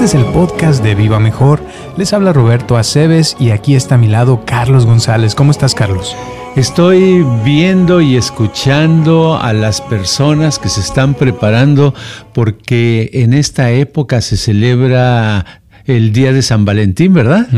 Este es el podcast de Viva Mejor. Les habla Roberto Aceves y aquí está a mi lado Carlos González. ¿Cómo estás, Carlos? Estoy viendo y escuchando a las personas que se están preparando porque en esta época se celebra el día de San Valentín, ¿verdad?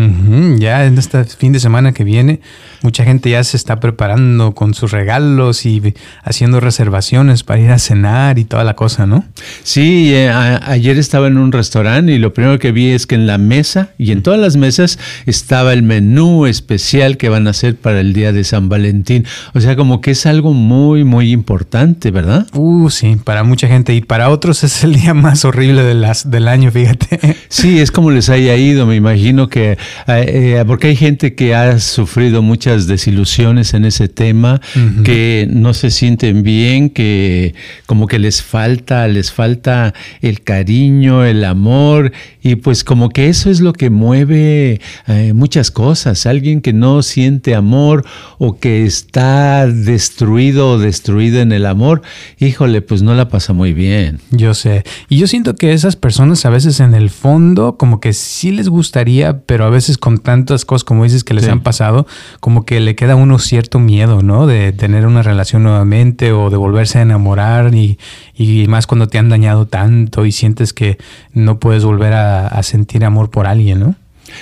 Ya en este fin de semana que viene, mucha gente ya se está preparando con sus regalos y haciendo reservaciones para ir a cenar y toda la cosa, ¿no? Sí, eh, ayer estaba en un restaurante y lo primero que vi es que en la mesa y en todas las mesas estaba el menú especial que van a hacer para el día de San Valentín. O sea, como que es algo muy, muy importante, ¿verdad? Uh, sí, para mucha gente y para otros es el día más horrible de las, del año, fíjate. Sí, es como les haya ido, me imagino que, eh, eh, porque hay gente que ha sufrido muchas desilusiones en ese tema, que no se sienten bien, que como que les falta, les falta el cariño, el amor, y pues como que eso es lo que mueve eh, muchas cosas. Alguien que no siente amor o que está destruido o destruida en el amor, híjole, pues no la pasa muy bien. Yo sé. Y yo siento que esas personas a veces en el fondo como que sí les gustaría, pero a veces con tantas cosas como dices que les han pasado, como que le queda a uno cierto miedo, ¿no? De tener una relación nuevamente o de volverse a enamorar y, y más cuando te han dañado tanto y sientes que no puedes volver a, sentir amor por alguien, ¿no?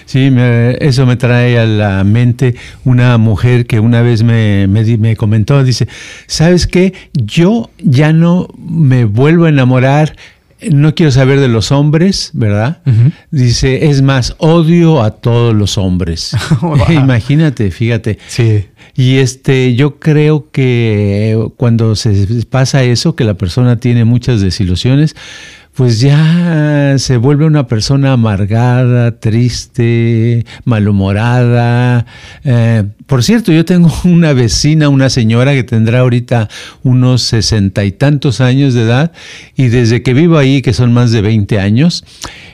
Sí, eso me trae a la mente una mujer que una vez me, me, me, comentó, dice, ¿sabes qué? Yo ya no me vuelvo a enamorar no quiero saber de los hombres, ¿verdad? Dice, es más, odio a todos los hombres. Imagínate, fíjate. Sí. Y este, yo creo que cuando se pasa eso, que la persona tiene muchas desilusiones, pues ya se vuelve una persona amargada, triste, malhumorada. Eh, por cierto, yo tengo una vecina, una señora que tendrá ahorita unos sesenta y tantos años de edad y desde que vivo ahí, que son más de 20 años,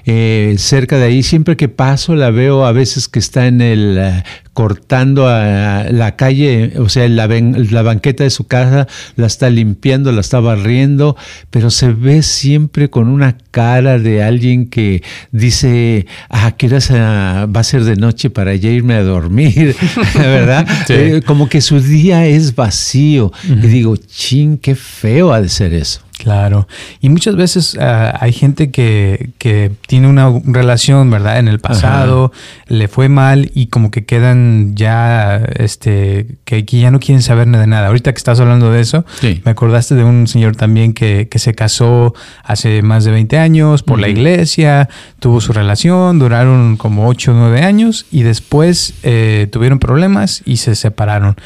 eh, cerca de ahí, siempre que paso la veo a veces que está en el eh, cortando a la calle, o sea, la, la banqueta de su casa, la está limpiando, la está barriendo, pero se ve siempre con una cara de alguien que dice, ah, ¿qué hora va a ser de noche para ya irme a dormir? ¿Verdad? Eh, como que su día es vacío. Y digo, chin, qué feo ha de ser eso. Claro. Y muchas veces ah, hay gente que, que, tiene una relación, ¿verdad? En el pasado, le fue mal y como que quedan ya, este, que, ya no quieren saber de nada. Ahorita que estás hablando de eso, me acordaste de un señor también que, que, se casó hace más de 20 años por la iglesia, tuvo su relación, duraron como 8 o 9 años y después eh, tuvieron problemas y se separaron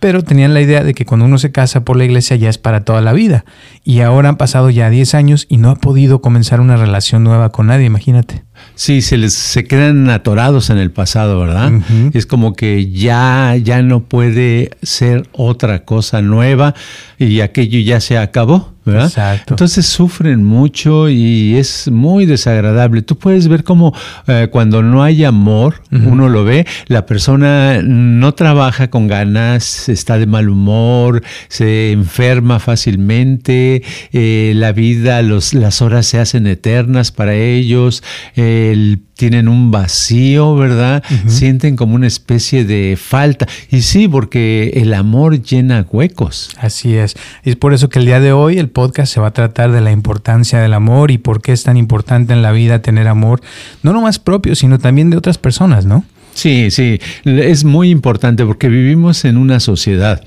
pero tenían la idea de que cuando uno se casa por la iglesia ya es para toda la vida. Y ahora han pasado ya 10 años y no ha podido comenzar una relación nueva con nadie, imagínate. Sí, se les se quedan atorados en el pasado, ¿verdad? Es como que ya ya no puede ser otra cosa nueva y aquello ya se acabó. ¿verdad? Exacto. Entonces sufren mucho y es muy desagradable. Tú puedes ver cómo eh, cuando no hay amor, uno lo ve, la persona no trabaja con ganas, está de mal humor, se enferma fácilmente, eh, la vida, los, las horas se hacen eternas para ellos. Eh, tienen un vacío, ¿verdad? Sienten como una especie de falta. Y sí, porque el amor llena huecos. Así es. Es por eso que el día de hoy el podcast se va a tratar de la importancia del amor y por qué es tan importante en la vida tener amor, no nomás propio, sino también de otras personas, ¿no? Sí, sí, es muy importante porque vivimos en una sociedad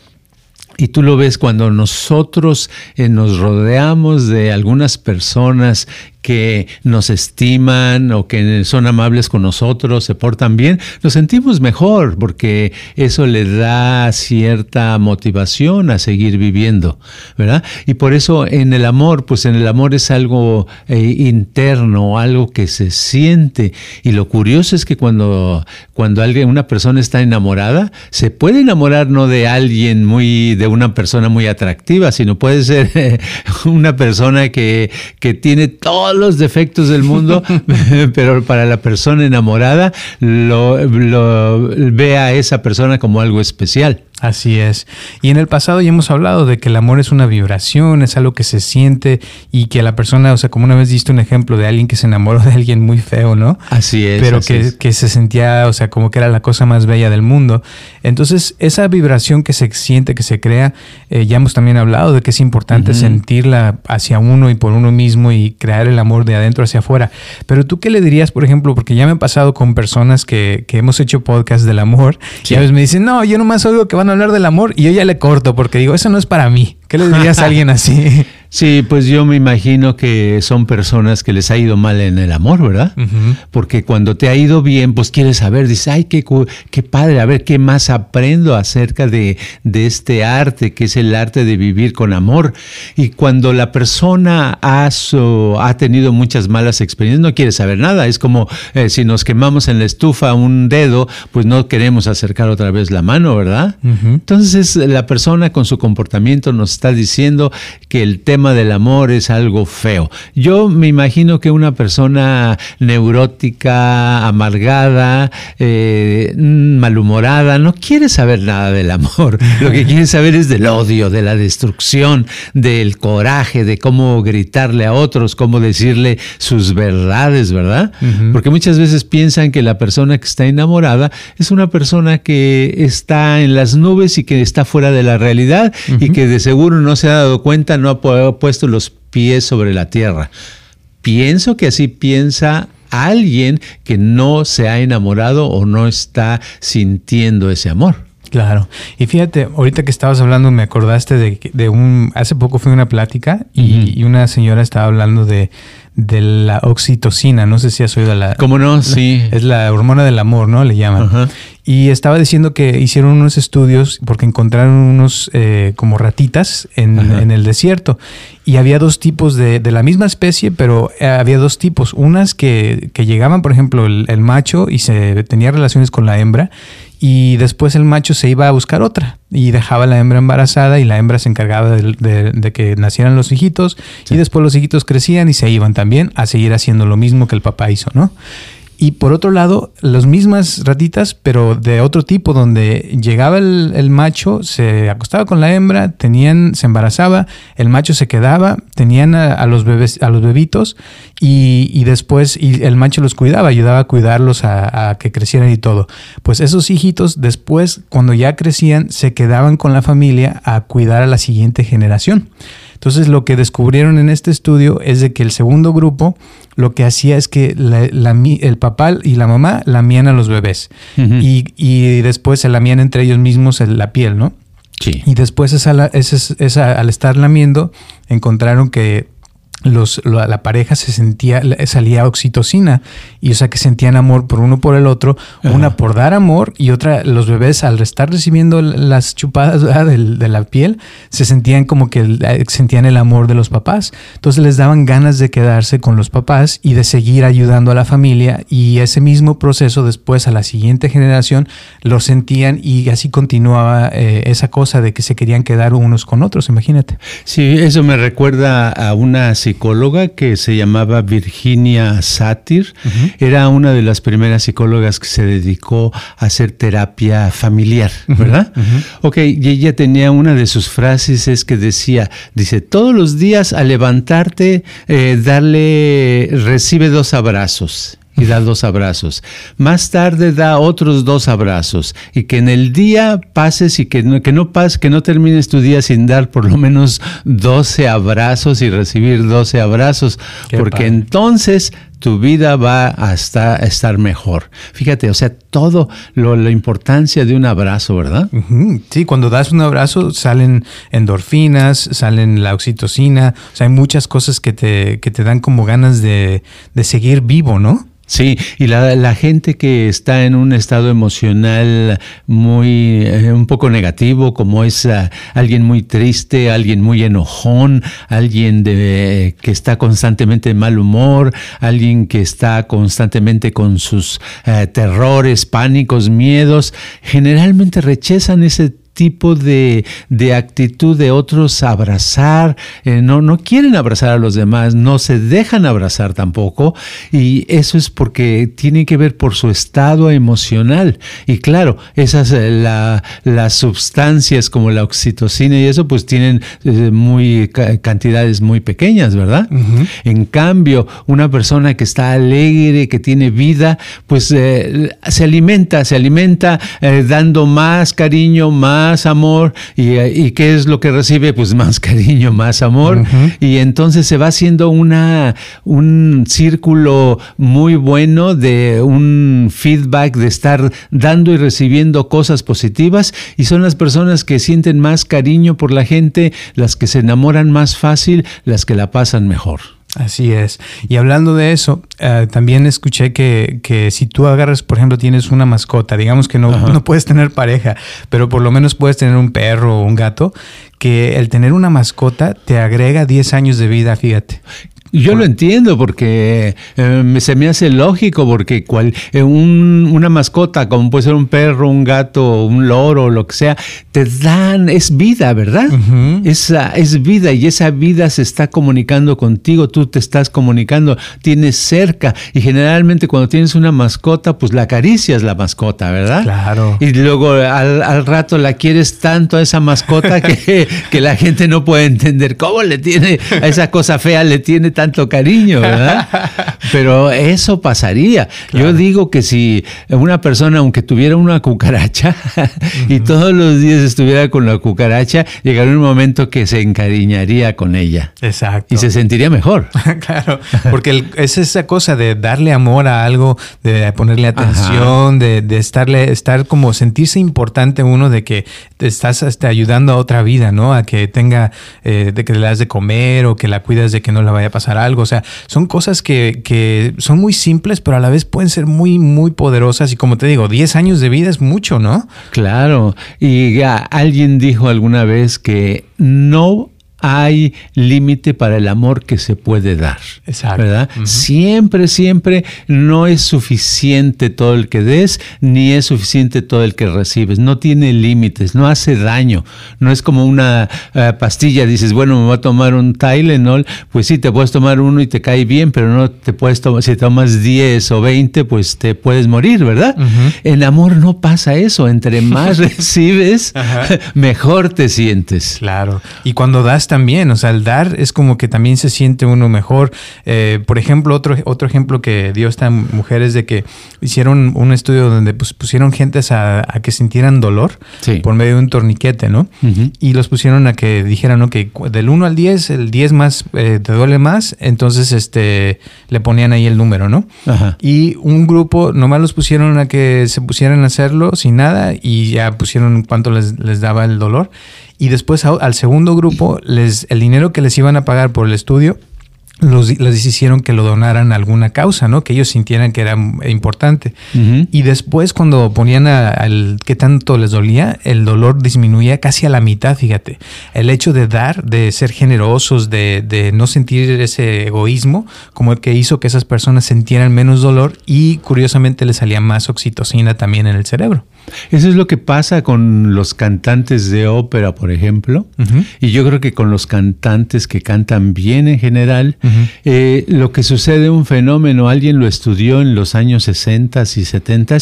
y tú lo ves cuando nosotros eh, nos rodeamos de algunas personas que nos estiman o que son amables con nosotros, se portan bien, nos sentimos mejor porque eso le da cierta motivación a seguir viviendo, ¿verdad? Y por eso en el amor, pues en el amor es algo eh, interno, algo que se siente. Y lo curioso es que cuando, cuando alguien, una persona está enamorada, se puede enamorar no de alguien muy, de una persona muy atractiva, sino puede ser una persona que, que tiene todo los defectos del mundo, pero para la persona enamorada lo, ve a esa persona como algo especial. Así es. Y en el pasado ya hemos hablado de que el amor es una vibración, es algo que se siente y que la persona, o sea, como una vez diste un ejemplo de alguien que se enamoró de alguien muy feo, ¿no? Así es. Pero que, que, se sentía, o sea, como que era la cosa más bella del mundo. Entonces, esa vibración que se siente, que se crea, eh, ya hemos también hablado de que es importante sentirla hacia uno y por uno mismo y crear el amor de adentro hacia afuera. Pero tú qué le dirías, por ejemplo, porque ya me han pasado con personas que, que hemos hecho podcast del amor y a veces me dicen, no, yo nomás oigo que van a hablar del amor y yo ya le corto porque digo, eso no es para mí. ¿Qué le dirías a alguien así? Sí, pues yo me imagino que son personas que les ha ido mal en el amor, ¿verdad? Porque cuando te ha ido bien, pues quieres saber, dices, ay, qué, qué padre, a ver qué más aprendo acerca de, de, este arte, que es el arte de vivir con amor. Y cuando la persona ha, ha tenido muchas malas experiencias, no quiere saber nada. Es como eh, si nos quemamos en la estufa un dedo, pues no queremos acercar otra vez la mano, ¿verdad? Entonces la persona con su comportamiento nos está diciendo que el tema del amor es algo feo. Yo me imagino que una persona neurótica, amargada, eh, malhumorada, no quiere saber nada del amor. Lo que quiere saber es del odio, de la destrucción, del coraje, de cómo gritarle a otros, cómo decirle sus verdades, ¿verdad? Porque muchas veces piensan que la persona que está enamorada es una persona que está en las nubes y que está fuera de la realidad y que de seguro no se ha dado cuenta, no ha puesto los pies sobre la tierra. Pienso que así piensa alguien que no se ha enamorado o no está sintiendo ese amor. Claro. Y fíjate, ahorita que estabas hablando, me acordaste de, de un. Hace poco fue una plática y, y, una señora estaba hablando de, de la oxitocina. No sé si has oído la. ¿Cómo no? Sí. Es la hormona del amor, ¿no? Le llaman. Y estaba diciendo que hicieron unos estudios porque encontraron unos eh, como ratitas en, en, el desierto. Y había dos tipos de, de la misma especie, pero eh, había dos tipos. Unas que, que llegaban, por ejemplo, el, el, macho y se tenía relaciones con la hembra. Y después el macho se iba a buscar otra y dejaba a la hembra embarazada y la hembra se encargaba de, de, de que nacieran los hijitos sí. y después los hijitos crecían y se iban también a seguir haciendo lo mismo que el papá hizo, ¿no? Y por otro lado, las mismas ratitas, pero de otro tipo, donde llegaba el, macho, se acostaba con la hembra, tenían, se embarazaba, el macho se quedaba, tenían a, los bebés, a los bebitos, y, y, después y el macho los cuidaba, ayudaba a cuidarlos a, que crecieran y todo. Pues esos hijitos, después, cuando ya crecían, se quedaban con la familia a cuidar a la siguiente generación. Entonces lo que descubrieron en este estudio es de que el segundo grupo lo que hacía es que la, la, el papá y la mamá lamían a los bebés uh -huh. y, y, después se lamían entre ellos mismos la piel, ¿no? Sí. Y después esa, esa, esa, al estar lamiendo encontraron que los, la, la, pareja se sentía, salía oxitocina, y o sea que sentían amor por uno por el otro, Ajá. una por dar amor y otra, los bebés al estar recibiendo las chupadas de, de, la piel, se sentían como que eh, sentían el amor de los papás. Entonces les daban ganas de quedarse con los papás y de seguir ayudando a la familia y ese mismo proceso después a la siguiente generación lo sentían y así continuaba eh, esa cosa de que se querían quedar unos con otros, imagínate. Sí, eso me recuerda a una psicóloga que se llamaba Virginia Satir. Uh -huh. Era una de las primeras psicólogas que se dedicó a hacer terapia familiar, ¿verdad? Uh -huh. Ok, y ella tenía una de sus frases es que decía, dice, todos los días al levantarte, eh, darle, recibe dos abrazos y da dos abrazos. Más tarde da otros dos abrazos y que en el día pases y que no, que no pases, que no termines tu día sin dar por lo menos 12 abrazos y recibir 12 abrazos, Qué porque padre. entonces tu vida va a estar, a estar, mejor. Fíjate, o sea, todo lo, la importancia de un abrazo, ¿verdad? Sí, cuando das un abrazo salen endorfinas, salen la oxitocina, o sea, hay muchas cosas que te, que te dan como ganas de, de seguir vivo, ¿no? Sí, y la, la, gente que está en un estado emocional muy, eh, un poco negativo, como es uh, alguien muy triste, alguien muy enojón, alguien de, eh, que está constantemente de mal humor, alguien que está constantemente con sus uh, terrores, pánicos, miedos, generalmente rechazan ese tipo de, actitud de otros abrazar, eh, no, no quieren abrazar a los demás, no se dejan abrazar tampoco, y eso es porque tiene que ver por su estado emocional. Y claro, esas eh, las sustancias como la oxitocina y eso, pues tienen eh, muy cantidades muy pequeñas, ¿verdad? En cambio, una persona que está alegre, que tiene vida, pues se alimenta, se alimenta dando más cariño, más más amor. ¿Y, qué es lo que recibe? Pues más cariño, más amor. Y entonces se va haciendo una, un círculo muy bueno de un feedback, de estar dando y recibiendo cosas positivas. Y son las personas que sienten más cariño por la gente, las que se enamoran más fácil, las que la pasan mejor. Así es. Y hablando de eso, eh, también escuché que, que, si tú agarras, por ejemplo, tienes una mascota, digamos que no, no, puedes tener pareja, pero por lo menos puedes tener un perro o un gato, que el tener una mascota te agrega 10 años de vida, fíjate. Yo lo entiendo porque eh, se me hace lógico porque cual, eh, una mascota, como puede ser un perro, un gato, un loro, lo que sea, te dan, es vida, ¿verdad? esa, es vida y esa vida se está comunicando contigo, tú te estás comunicando, tienes cerca y generalmente cuando tienes una mascota, pues la acaricias la mascota, ¿verdad? Claro. Y luego al, rato la quieres tanto a esa mascota que, que la gente no puede entender cómo le tiene, a esa cosa fea le tiene tan tanto cariño, ¿verdad? Pero eso pasaría. Yo digo que si una persona, aunque tuviera una cucaracha y todos los días estuviera con la cucaracha, llegaría un momento que se encariñaría con ella. Exacto. Y se sentiría mejor. claro, porque es esa cosa de darle amor a algo, de ponerle atención, de, estarle, estar como sentirse importante uno de que te estás hasta ayudando a otra vida, ¿no? A que tenga, eh, de que le das de comer o que la cuidas de que no le vaya a pasar algo. O sea, son cosas que, que, son muy simples, pero a la vez pueden ser muy, muy poderosas. Y como te digo, 10 años de vida es mucho, ¿no? Claro. Y alguien dijo alguna vez que no hay límite para el amor que se puede dar. Exacto. ¿Verdad? Siempre, siempre no es suficiente todo el que des, ni es suficiente todo el que recibes. No tiene límites, no hace daño. No es como una eh, pastilla, dices, bueno, me voy a tomar un Tylenol, pues sí, te puedes tomar uno y te cae bien, pero no te puedes tomar, si tomas 10 o 20, pues te puedes morir, ¿verdad? En amor no pasa eso. Entre más recibes, mejor te sientes. Claro. Y cuando das también, o sea, el dar es como que también se siente uno mejor. Eh, por ejemplo, otro, otro ejemplo que dio esta mujer es de que hicieron un estudio donde pues, pusieron gentes a, que sintieran dolor por medio de un torniquete, ¿no? Y los pusieron a que dijeran, ¿no? Que del 1 al 10, el 10 más eh, te duele más, entonces este, le ponían ahí el número, ¿no? Y un grupo, nomás los pusieron a que se pusieran a hacerlo sin nada y ya pusieron cuánto les, les daba el dolor y después al segundo grupo, les, el dinero que les iban a pagar por el estudio, los, les hicieron que lo donaran a alguna causa, ¿no? Que ellos sintieran que era importante. Y después, cuando ponían al qué tanto les dolía, el dolor disminuía casi a la mitad, fíjate. El hecho de dar, de ser generosos, de, de no sentir ese egoísmo, como el que hizo que esas personas sintieran menos dolor y curiosamente les salía más oxitocina también en el cerebro. Eso es lo que pasa con los cantantes de ópera, por ejemplo, y yo creo que con los cantantes que cantan bien en general, eh, lo que sucede un fenómeno, alguien lo estudió en los años 60 y 70,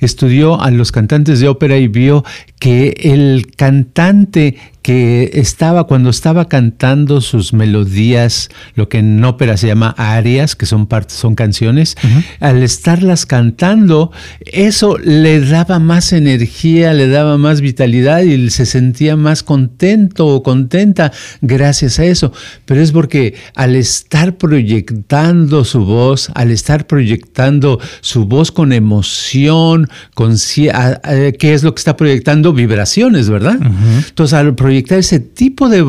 estudió a los cantantes de ópera y vio que el cantante que estaba cuando estaba cantando sus melodías, lo que en ópera se llama arias, que son partes, son canciones, al estarlas cantando, eso le daba más energía, le daba más vitalidad y se sentía más contento o contenta gracias a eso. Pero es porque al estar proyectando su voz, al estar proyectando su voz con emoción, con qué es lo que está proyectando, vibraciones, ¿verdad? Entonces al proyectar ese tipo de,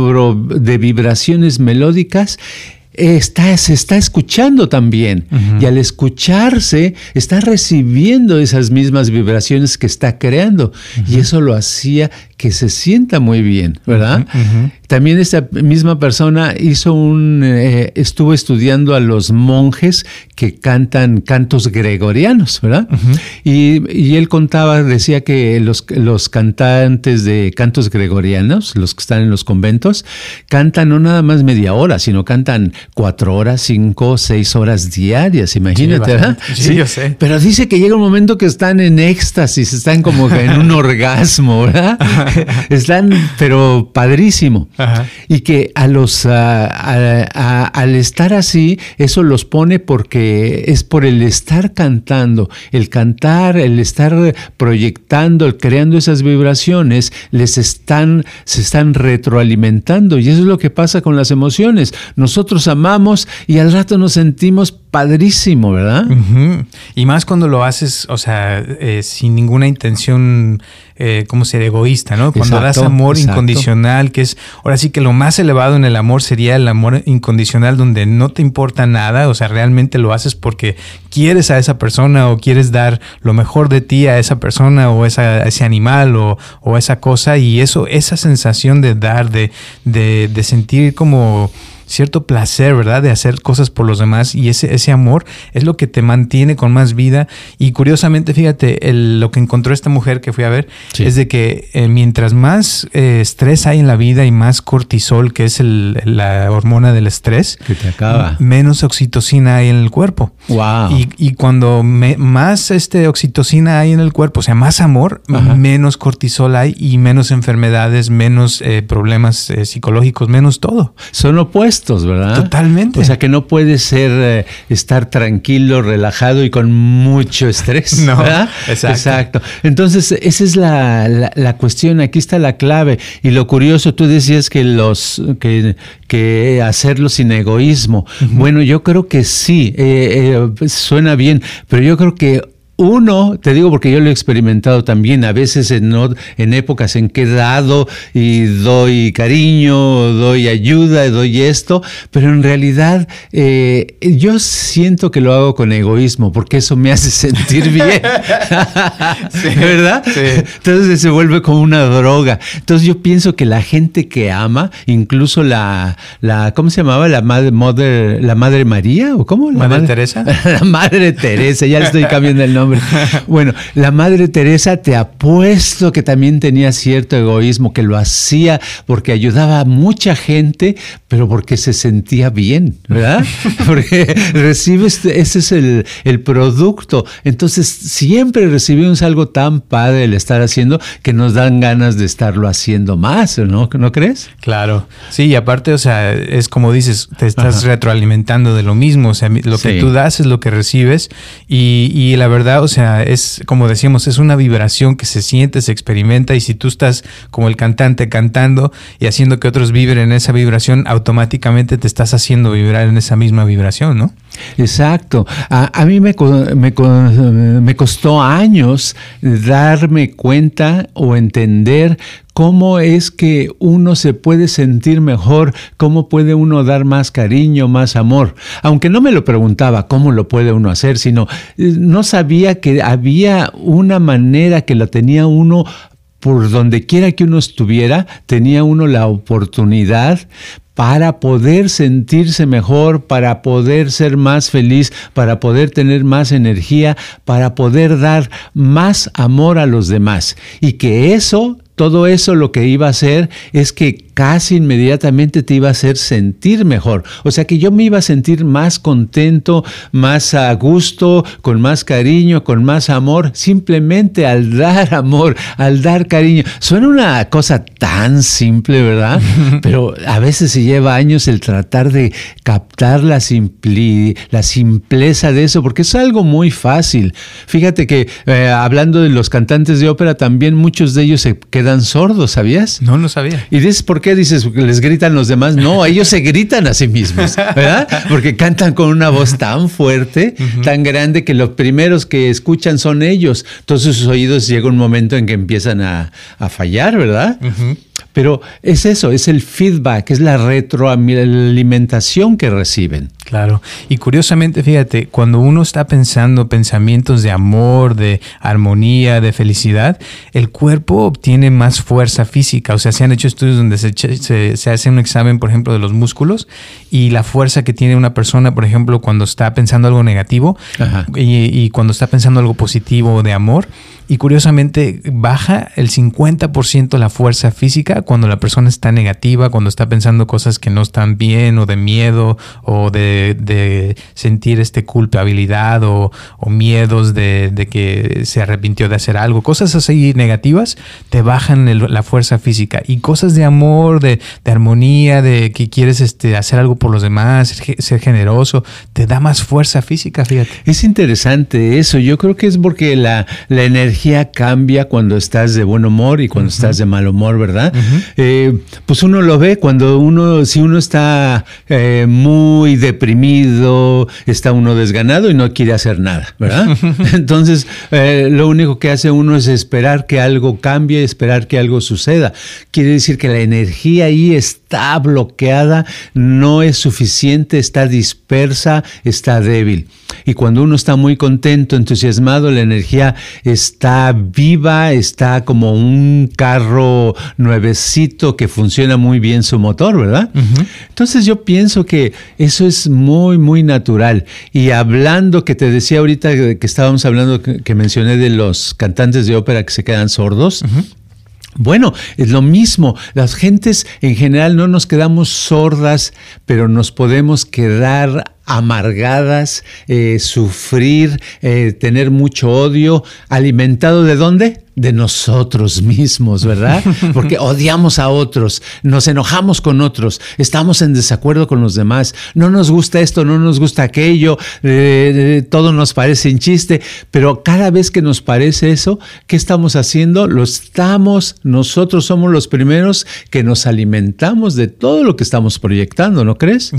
de vibraciones melódicas, está, se está escuchando también. Y al escucharse, está recibiendo esas mismas vibraciones que está creando. Y eso lo hacía que se sienta muy bien, ¿verdad? También esta misma persona hizo un, eh, estuvo estudiando a los monjes que cantan cantos gregorianos, ¿verdad? y, y, él contaba, decía que los, los cantantes de cantos gregorianos, los que están en los conventos, cantan no nada más media hora, sino cantan cuatro horas, cinco, seis horas diarias, imagínate, ¿verdad? Sí, yo sé. Pero dice que llega un momento que están en éxtasis, están como en un orgasmo, ¿verdad? están, pero padrísimo. Y que a los, al estar así, eso los pone porque es por el estar cantando, el cantar, el estar proyectando, el creando esas vibraciones, les están, se están retroalimentando. Y eso es lo que pasa con las emociones. Nosotros amamos y al rato nos sentimos padrísimo, ¿verdad? Y más cuando lo haces, o sea, eh, sin ninguna intención, eh, como ser egoísta, ¿no? Cuando das amor incondicional, que es, ahora sí que lo más elevado en el amor sería el amor incondicional, donde no te importa nada, o sea, realmente lo haces porque quieres a esa persona o quieres dar lo mejor de ti a esa persona o esa, ese animal o, o esa cosa, y eso, esa sensación de dar, de, de, de sentir como cierto placer, ¿verdad? De hacer cosas por los demás y ese, ese amor es lo que te mantiene con más vida. Y curiosamente, fíjate, lo que encontró esta mujer que fui a ver es de que eh, mientras más eh, estrés hay en la vida y más cortisol, que es la hormona del estrés, que te acaba. menos oxitocina hay en el cuerpo. Wow. Y, cuando más este, oxitocina hay en el cuerpo, o sea, más amor, menos cortisol hay y menos enfermedades, menos eh, problemas psicológicos, menos todo. Son opuestos ¿verdad? Totalmente. O sea que no puede ser eh, estar tranquilo, relajado y con mucho estrés. No, ¿verdad? Exacto. Entonces, esa es la, cuestión, aquí está la clave. Y lo curioso, tú decías que los que, que hacerlo sin egoísmo. Bueno, yo creo que sí, eh, eh, suena bien, pero yo creo que uno, te digo porque yo lo he experimentado también, a veces en, en épocas en que he dado y doy cariño, doy ayuda, doy esto, pero en realidad eh, yo siento que lo hago con egoísmo porque eso me hace sentir bien. ¿Verdad? Entonces se vuelve como una droga. Entonces yo pienso que la gente que ama, incluso la, la ¿cómo se llamaba? La madre, la madre María, ¿o cómo? ¿La madre Teresa? la madre Teresa, ya le estoy cambiando el nombre. Bueno, la Madre Teresa te apuesto que también tenía cierto egoísmo, que lo hacía porque ayudaba a mucha gente, pero porque se sentía bien, ¿verdad? Porque recibes, ese es el, el producto. Entonces, siempre recibimos algo tan padre el estar haciendo que nos dan ganas de estarlo haciendo más, ¿no? ¿No crees? Claro. Sí, y aparte, o sea, es como dices, te estás retroalimentando de lo mismo. O sea, lo que tú das es lo que recibes. Y, y la verdad, o sea, es como decíamos, es una vibración que se siente, se experimenta y si tú estás como el cantante cantando y haciendo que otros vibren en esa vibración, automáticamente te estás haciendo vibrar en esa misma vibración, ¿no? Exacto. A, mí me, me, me costó años darme cuenta o entender cómo es que uno se puede sentir mejor, cómo puede uno dar más cariño, más amor. Aunque no me lo preguntaba cómo lo puede uno hacer, sino eh, no sabía que había una manera que la tenía uno por donde quiera que uno estuviera, tenía uno la oportunidad para poder sentirse mejor, para poder ser más feliz, para poder tener más energía, para poder dar más amor a los demás. Y que eso todo eso lo que iba a hacer es que casi inmediatamente te iba a hacer sentir mejor. O sea que yo me iba a sentir más contento, más a gusto, con más cariño, con más amor, simplemente al dar amor, al dar cariño. Suena una cosa tan simple, ¿verdad? Pero a veces se lleva años el tratar de captar la, la simpleza de eso, porque es algo muy fácil. Fíjate que eh, hablando de los cantantes de ópera, también muchos de ellos se quedan sordos, ¿sabías? No, no sabía. ¿Y dices por qué dices que les gritan los demás? No, ellos se gritan a sí mismos, ¿verdad? Porque cantan con una voz tan fuerte, tan grande, que los primeros que escuchan son ellos. Entonces sus oídos llega un momento en que empiezan a, fallar, ¿verdad? Pero es eso, es el feedback, es la retroalimentación que reciben. Claro. Y curiosamente, fíjate, cuando uno está pensando pensamientos de amor, de armonía, de felicidad, el cuerpo obtiene más fuerza física. O sea, se han hecho estudios donde se, se, hace un examen, por ejemplo, de los músculos y la fuerza que tiene una persona, por ejemplo, cuando está pensando algo negativo y, y, cuando está pensando algo positivo de amor. Y curiosamente baja el 50% la fuerza física cuando la persona está negativa, cuando está pensando cosas que no están bien o de miedo o de, sentir este culpabilidad o, miedos de, que se arrepintió de hacer algo. Cosas así negativas te bajan la fuerza física y cosas de amor, de, armonía, de que quieres este, hacer algo por los demás, ser, generoso, te da más fuerza física, fíjate. Es interesante eso. Yo creo que es porque la energía cambia cuando estás de buen humor y cuando estás de mal humor, ¿verdad? Eh, pues uno lo ve cuando uno, si uno está eh, muy deprimido, está uno desganado y no quiere hacer nada, ¿verdad? Entonces, eh, lo único que hace uno es esperar que algo cambie, esperar que algo suceda. Quiere decir que la energía ahí está bloqueada, no es suficiente, está dispersa, está débil. Y cuando uno está muy contento, entusiasmado, la energía está viva, está como un carro nuevecito que funciona muy bien su motor, ¿verdad? Entonces yo pienso que eso es muy, muy natural. Y hablando, que te decía ahorita que estábamos hablando, que, mencioné de los cantantes de ópera que se quedan sordos, bueno, es lo mismo. Las gentes en general no nos quedamos sordas, pero nos podemos quedar amargadas, eh, sufrir, eh, tener mucho odio, alimentado de dónde? De nosotros mismos, ¿verdad? Porque odiamos a otros, nos enojamos con otros, estamos en desacuerdo con los demás, no nos gusta esto, no nos gusta aquello, eh, todo nos parece un chiste, pero cada vez que nos parece eso, ¿qué estamos haciendo? Lo estamos, nosotros somos los primeros que nos alimentamos de todo lo que estamos proyectando, ¿no crees?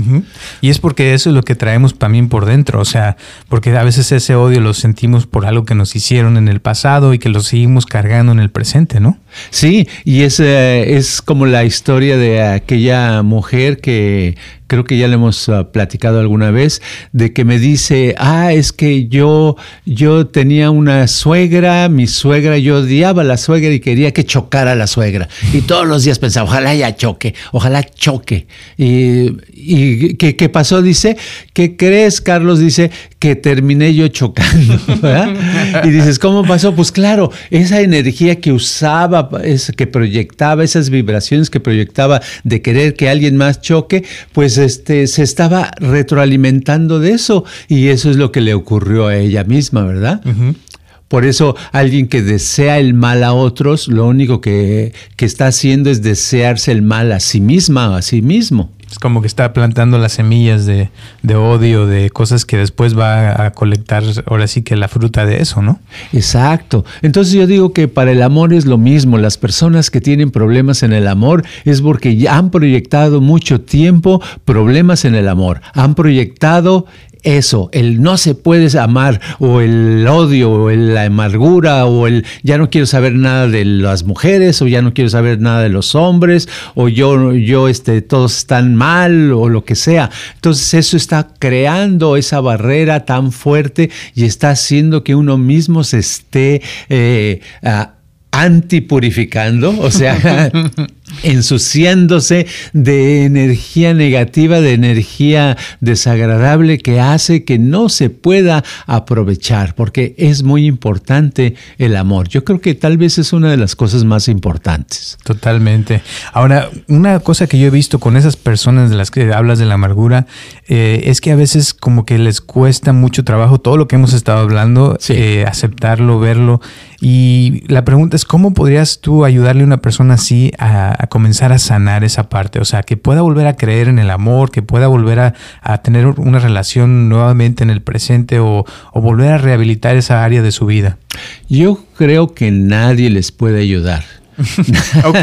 Y es porque eso es lo que traemos también por dentro, o sea, porque a veces ese odio lo sentimos por algo que nos hicieron en el pasado y que lo seguimos cargando en el presente, ¿no? Sí, y es, eh, es como la historia de aquella mujer que creo que ya le hemos ah, platicado alguna vez, de que me dice, ah, es que yo, yo tenía una suegra, mi suegra, yo odiaba a la suegra y quería que chocara a la suegra. Y todos los días pensaba, ojalá ya choque, ojalá choque. Y, y ¿qué, pasó? Dice, ¿qué crees, Carlos? Dice, que terminé yo chocando. Y dices, ¿cómo pasó? Pues claro, esa energía que usaba, que proyectaba, esas vibraciones que proyectaba de querer que alguien más choque, pues este, se estaba retroalimentando de eso y eso es lo que le ocurrió a ella misma, ¿verdad? Por eso alguien que desea el mal a otros, lo único que, que, está haciendo es desearse el mal a sí misma o a sí mismo. Es como que está plantando las semillas de, odio, de cosas que después va a colectar ahora sí que la fruta de eso, ¿no? Exacto. Entonces yo digo que para el amor es lo mismo. Las personas que tienen problemas en el amor es porque ya han proyectado mucho tiempo problemas en el amor. Han proyectado eso, el no se puede amar o el odio o la amargura o el ya no quiero saber nada de las mujeres o ya no quiero saber nada de los hombres o yo yo este todos están mal o lo que sea. Entonces eso está creando esa barrera tan fuerte y está haciendo que uno mismo se esté eh, antipurificando, o sea, ensuciándose de energía negativa, de energía desagradable que hace que no se pueda aprovechar, porque es muy importante el amor. Yo creo que tal vez es una de las cosas más importantes. Totalmente. Ahora, una cosa que yo he visto con esas personas de las que hablas de la amargura, eh, es que a veces como que les cuesta mucho trabajo todo lo que hemos estado hablando, eh, aceptarlo, verlo. Y la pregunta es, ¿cómo podrías tú ayudarle a una persona así a a comenzar a sanar esa parte, o sea, que pueda volver a creer en el amor, que pueda volver a, tener una relación nuevamente en el presente o, o volver a rehabilitar esa área de su vida. Yo creo que nadie les puede ayudar. ok.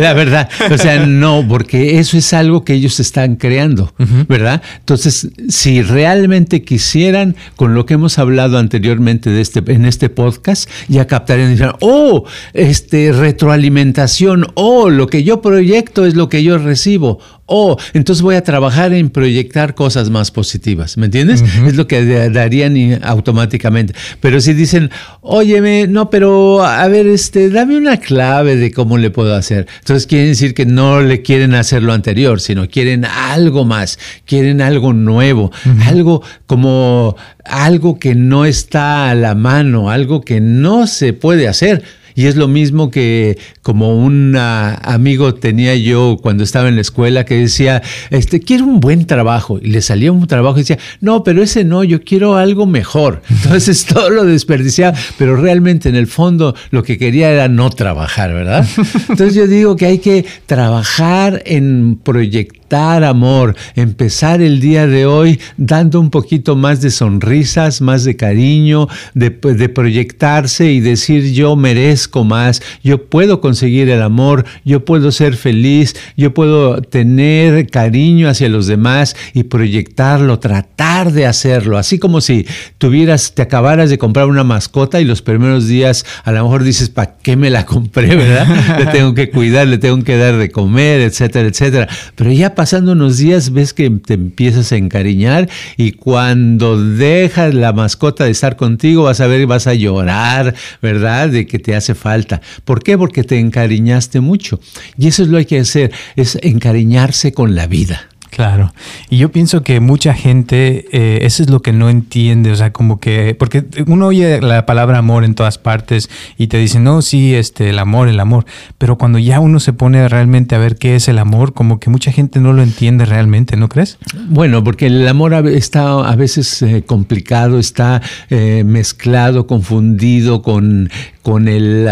la verdad. O sea, no, porque eso es algo que ellos están creando, ¿verdad? Entonces, si realmente quisieran, con lo que hemos hablado anteriormente de este, en este podcast, ya captarían y dirían, oh, este, retroalimentación, oh, lo que yo proyecto es lo que yo recibo. Oh, entonces voy a trabajar en proyectar cosas más positivas, ¿me entiendes? Es lo que darían automáticamente. Pero si dicen, óyeme, no, pero a ver, este, dame una clave de cómo le puedo hacer. Entonces quiere decir que no le quieren hacer lo anterior, sino quieren algo más, quieren algo nuevo, algo como algo que no está a la mano, algo que no se puede hacer y es lo mismo que como un amigo tenía yo cuando estaba en la escuela que decía, este, quiero un buen trabajo. Y le salía un trabajo y decía, no, pero ese no, yo quiero algo mejor. Entonces todo lo desperdiciaba, pero realmente en el fondo lo que quería era no trabajar, ¿verdad? Entonces yo digo que hay que trabajar en proyectar amor, empezar el día de hoy dando un poquito más de sonrisas, más de cariño, de, de proyectarse y decir yo merezco más, yo puedo conseguir el amor, yo puedo ser feliz, yo puedo tener cariño hacia los demás y proyectarlo, tratar de hacerlo, así como si tuvieras, te acabaras de comprar una mascota y los primeros días a lo mejor dices, ¿para qué me la compré, verdad? le tengo que cuidar, le tengo que dar de comer, etcétera, etcétera. Pero ya pasando unos días ves que te empiezas a encariñar y cuando dejas la mascota de estar contigo vas a ver, vas a llorar, ¿verdad? De que te hace falta. ¿Por qué? Porque te encariñaste mucho. Y eso es lo que hay que hacer, es encariñarse con la vida. Claro. Y yo pienso que mucha gente, eh, eso es lo que no entiende, o sea, como que, porque uno oye la palabra amor en todas partes y te dicen, no, sí, este, el amor, el amor, pero cuando ya uno se pone realmente a ver qué es el amor, como que mucha gente no lo entiende realmente, ¿no crees? Bueno, porque el amor está a veces eh, complicado, está eh, mezclado, confundido con, con el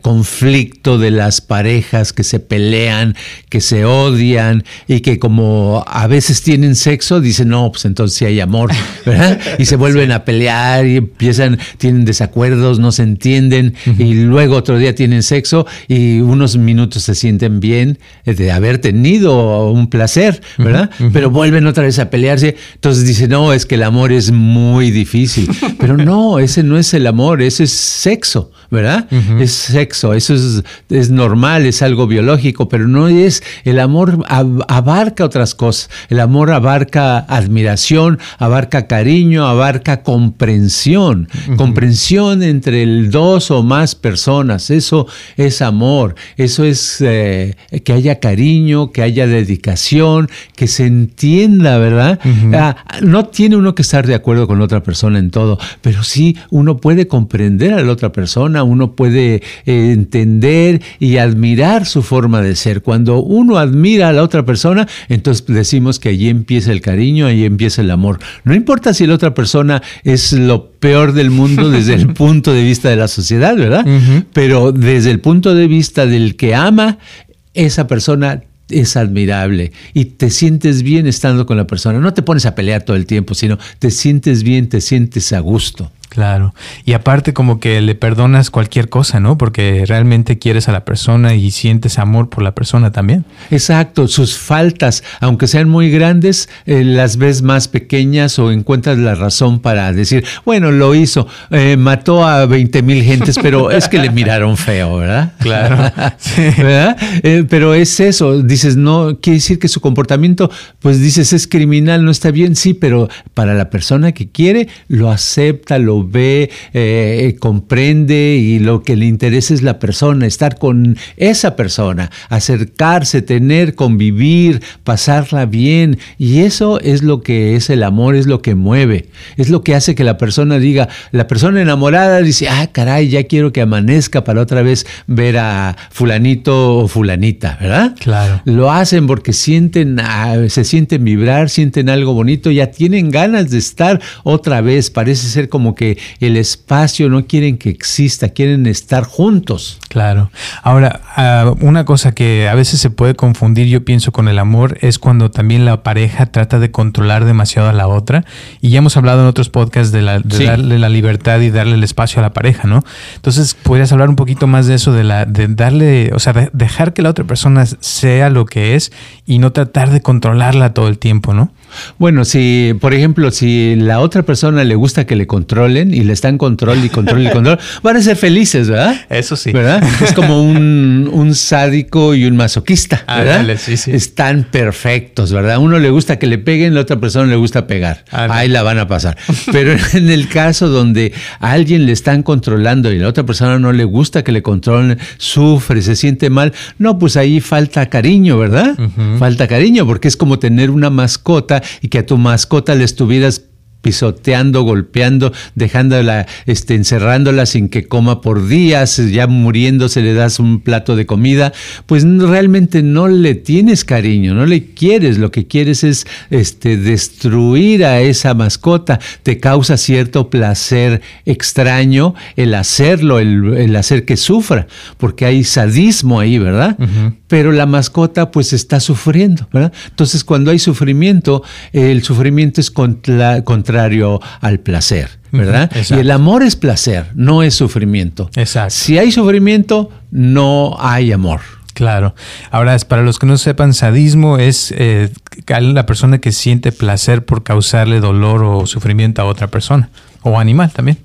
conflicto de las parejas que se pelean, que se odian y que como a veces tienen sexo, dicen, no, pues entonces sí hay amor, ¿verdad? Y se vuelven a pelear y empiezan, tienen desacuerdos, no se entienden y luego otro día tienen sexo y unos minutos se sienten bien de haber tenido un placer, ¿verdad? Pero vuelven otra vez a pelearse, entonces dicen, no, es que el amor es muy difícil, pero no, ese no es el amor, ese es sexo. ¿verdad? Es sexo, eso es, es, normal, es algo biológico, pero no es, el amor abarca otras cosas, el amor abarca admiración, abarca cariño, abarca comprensión, comprensión entre el dos o más personas, eso es amor, eso es eh, que haya cariño, que haya dedicación, que se entienda, ¿verdad? Ah, no tiene uno que estar de acuerdo con la otra persona en todo, pero sí uno puede comprender a la otra persona uno puede eh, entender y admirar su forma de ser. Cuando uno admira a la otra persona, entonces decimos que allí empieza el cariño, allí empieza el amor. No importa si la otra persona es lo peor del mundo desde el punto de vista de la sociedad, ¿verdad? Pero desde el punto de vista del que ama, esa persona es admirable y te sientes bien estando con la persona. No te pones a pelear todo el tiempo, sino te sientes bien, te sientes a gusto. Claro. Y aparte como que le perdonas cualquier cosa, ¿no? Porque realmente quieres a la persona y sientes amor por la persona también. Exacto. Sus faltas, aunque sean muy grandes, eh, las ves más pequeñas o encuentras la razón para decir, bueno, lo hizo, eh, mató a 20 mil gentes, pero es que le miraron feo, ¿verdad? Claro. ¿Verdad? Eh, pero es eso. Dices, no, quiere decir que su comportamiento, pues dices, es criminal, no está bien, sí, pero para la persona que quiere, lo acepta, lo ve, eh, comprende y lo que le interesa es la persona, estar con esa persona, acercarse, tener, convivir, pasarla bien. Y eso es lo que es el amor, es lo que mueve, es lo que hace que la persona diga, la persona enamorada dice, ah, caray, ya quiero que amanezca para otra vez ver a fulanito o fulanita, ¿verdad? Claro. Lo hacen porque sienten, ah, se sienten vibrar, sienten algo bonito, ya tienen ganas de estar otra vez, parece ser como que el espacio no quieren que exista, quieren estar juntos. Claro. Ahora, ah, una cosa que a veces se puede confundir, yo pienso, con el amor, es cuando también la pareja trata de controlar demasiado a la otra. Y ya hemos hablado en otros podcasts de, darle la libertad y darle el espacio a la pareja, ¿no? Entonces, ¿podrías hablar un poquito más de eso, de, la, de darle, o sea, dejar que la otra persona sea lo que es y no tratar de controlarla todo el tiempo, ¿no? Bueno, si, por ejemplo, si la otra persona le gusta que le controle, controlen y le están control y control y control, van a ser felices, ¿verdad? Eso sí. ¿Verdad? Es como un, un sádico y un masoquista, ¿verdad? Ándale, sí, sí. Están perfectos, ¿verdad? Uno le gusta que le peguen, la otra persona le gusta pegar. Ándale. Ahí la van a pasar. Pero en el caso donde a alguien le están controlando y la otra persona no le gusta que le controlen, sufre, se siente mal, no, pues ahí falta cariño, ¿verdad? Falta cariño, porque es como tener una mascota y que a tu mascota le estuvieras pisoteando, golpeando, dejándola, este, encerrándola sin que coma por días, ya muriéndose le das un plato de comida, pues realmente no le tienes cariño, no le quieres, lo que quieres es este, destruir a esa mascota, te causa cierto placer extraño el hacerlo, el, el hacer que sufra, porque hay sadismo ahí, ¿verdad? Pero la mascota pues está sufriendo, ¿verdad? Entonces cuando hay sufrimiento, el sufrimiento es contra, contrario al placer, ¿verdad? Y el amor es placer, no es sufrimiento. Exacto. Si hay sufrimiento, no hay amor. Claro. Ahora, es- para los que no sepan, sadismo es eh, la persona que siente placer por causarle dolor o sufrimiento a otra persona o animal también.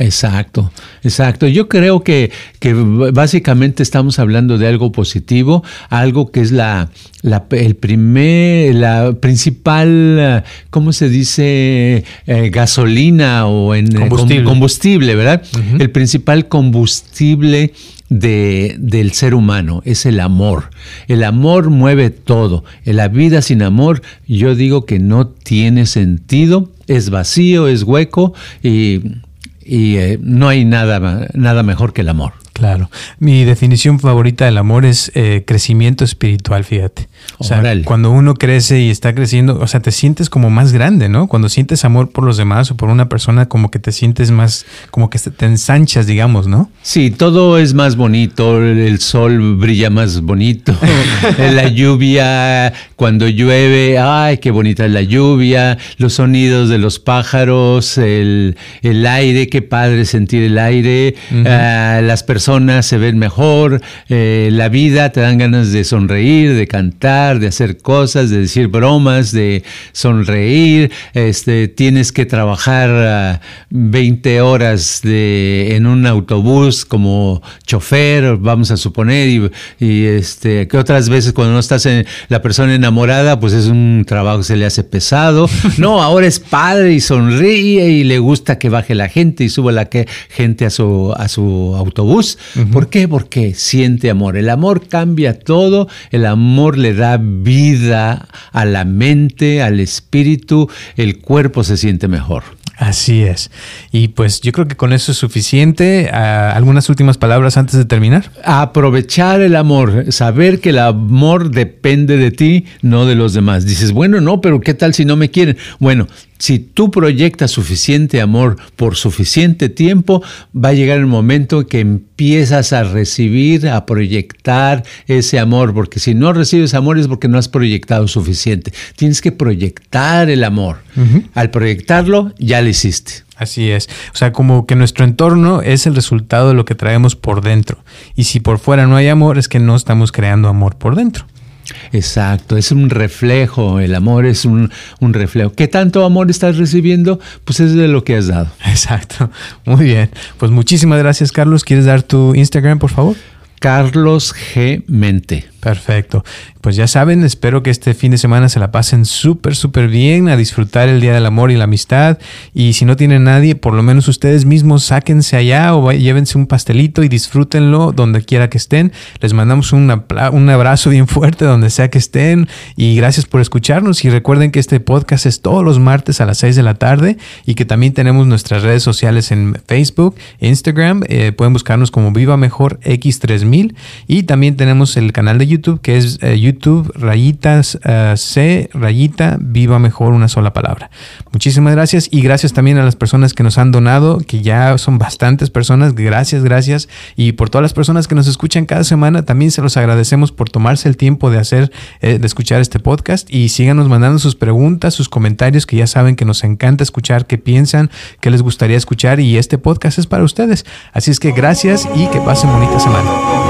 Exacto, exacto. Yo creo que, que básicamente estamos hablando de algo positivo, algo que es la, la el primer, la principal, ¿cómo se dice? Eh, gasolina o en eh, Combustible. com- combustible, ¿verdad? El principal combustible de, del ser humano es el amor. El amor mueve todo. En la vida sin amor, yo digo que no tiene sentido, es vacío, es hueco y, y, eh, no hay nada, nada mejor que el amor. Claro. Mi definición favorita del amor es eh, crecimiento espiritual, fíjate. O sea, cuando uno crece y está creciendo, o sea, te sientes como más grande, ¿no? Cuando sientes amor por los demás o por una persona, como que te sientes más, como que te ensanchas, digamos, ¿no? Sí, todo es más bonito, el sol brilla más bonito, la lluvia, cuando llueve, ay, qué bonita es la lluvia, los sonidos de los pájaros, el, el aire, qué padre sentir el aire, ah, las personas se ven mejor, eh, la vida te dan ganas de sonreír, de cantar, de hacer cosas, de decir bromas, de sonreír, este, tienes que trabajar ah, 20 horas de, en un autobús como chofer, vamos a suponer, y, y, este, que otras veces cuando no estás en la persona enamorada, pues es un trabajo que se le hace pesado. No, ahora es padre y sonríe y le gusta que baje la gente y suba la que, gente a su, a su autobús. ¿Por qué? Porque siente amor. El amor cambia todo, el amor le da vida a la mente, al espíritu, el cuerpo se siente mejor. Así es. Y pues yo creo que con eso es suficiente. Ah, ¿Algunas últimas palabras antes de terminar? Aprovechar el amor, saber que el amor depende de ti, no de los demás. Dices, bueno, no, pero ¿qué tal si no me quieren? Bueno, si tú proyectas suficiente amor por suficiente tiempo, va a llegar el momento que empiezas a recibir, a proyectar ese amor, porque si no recibes amor es porque no has proyectado suficiente. Tienes que proyectar el amor. Al proyectarlo, ya lo hiciste. Así es. O sea, como que nuestro entorno es el resultado de lo que traemos por dentro. Y si por fuera no hay amor, es que no estamos creando amor por dentro. Exacto, es un reflejo, el amor es un, un, reflejo. ¿Qué tanto amor estás recibiendo? Pues es de lo que has dado. Exacto, muy bien. Pues muchísimas gracias Carlos. ¿Quieres dar tu Instagram, por favor? Carlos G. Mente. Perfecto. Pues ya saben, espero que este fin de semana se la pasen súper, súper bien, a disfrutar el Día del Amor y la Amistad. Y si no tienen nadie, por lo menos ustedes mismos sáquense allá o llévense un pastelito y disfrútenlo donde quiera que estén. Les mandamos un, un abrazo bien fuerte donde sea que estén. Y gracias por escucharnos. Y recuerden que este podcast es todos los martes a las 6 de la tarde y que también tenemos nuestras redes sociales en Facebook, Instagram. Eh, pueden buscarnos como Viva Mejor X3000. Y también tenemos el canal de YouTube, que es eh, YouTube rayitas uh, C rayita viva mejor una sola palabra. Muchísimas gracias y gracias también a las personas que nos han donado, que ya son bastantes personas. Gracias, gracias. Y por todas las personas que nos escuchan cada semana, también se los agradecemos por tomarse el tiempo de hacer, eh, de escuchar este podcast y síganos mandando sus preguntas, sus comentarios, que ya saben que nos encanta escuchar qué piensan, qué les gustaría escuchar y este podcast es para ustedes. Así es que gracias y que pasen bonita semana.